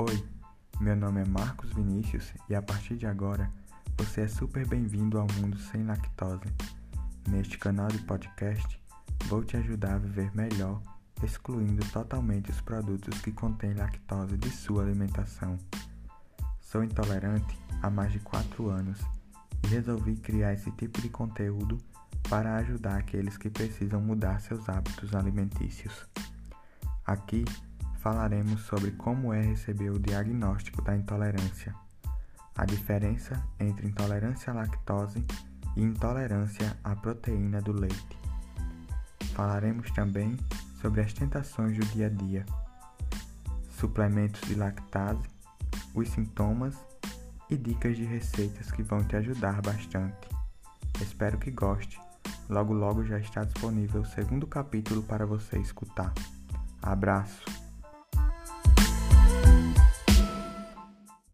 Oi, meu nome é Marcos Vinícius e a partir de agora você é super bem-vindo ao mundo sem lactose. Neste canal de podcast, vou te ajudar a viver melhor, excluindo totalmente os produtos que contêm lactose de sua alimentação. Sou intolerante há mais de 4 anos e resolvi criar esse tipo de conteúdo para ajudar aqueles que precisam mudar seus hábitos alimentícios. Aqui falaremos sobre como é receber o diagnóstico da intolerância, a diferença entre intolerância à lactose e intolerância à proteína do leite. Falaremos também sobre as tentações do dia a dia, suplementos de lactase, os sintomas e dicas de receitas que vão te ajudar bastante. Espero que goste. Logo logo já está disponível o segundo capítulo para você escutar. Abraço!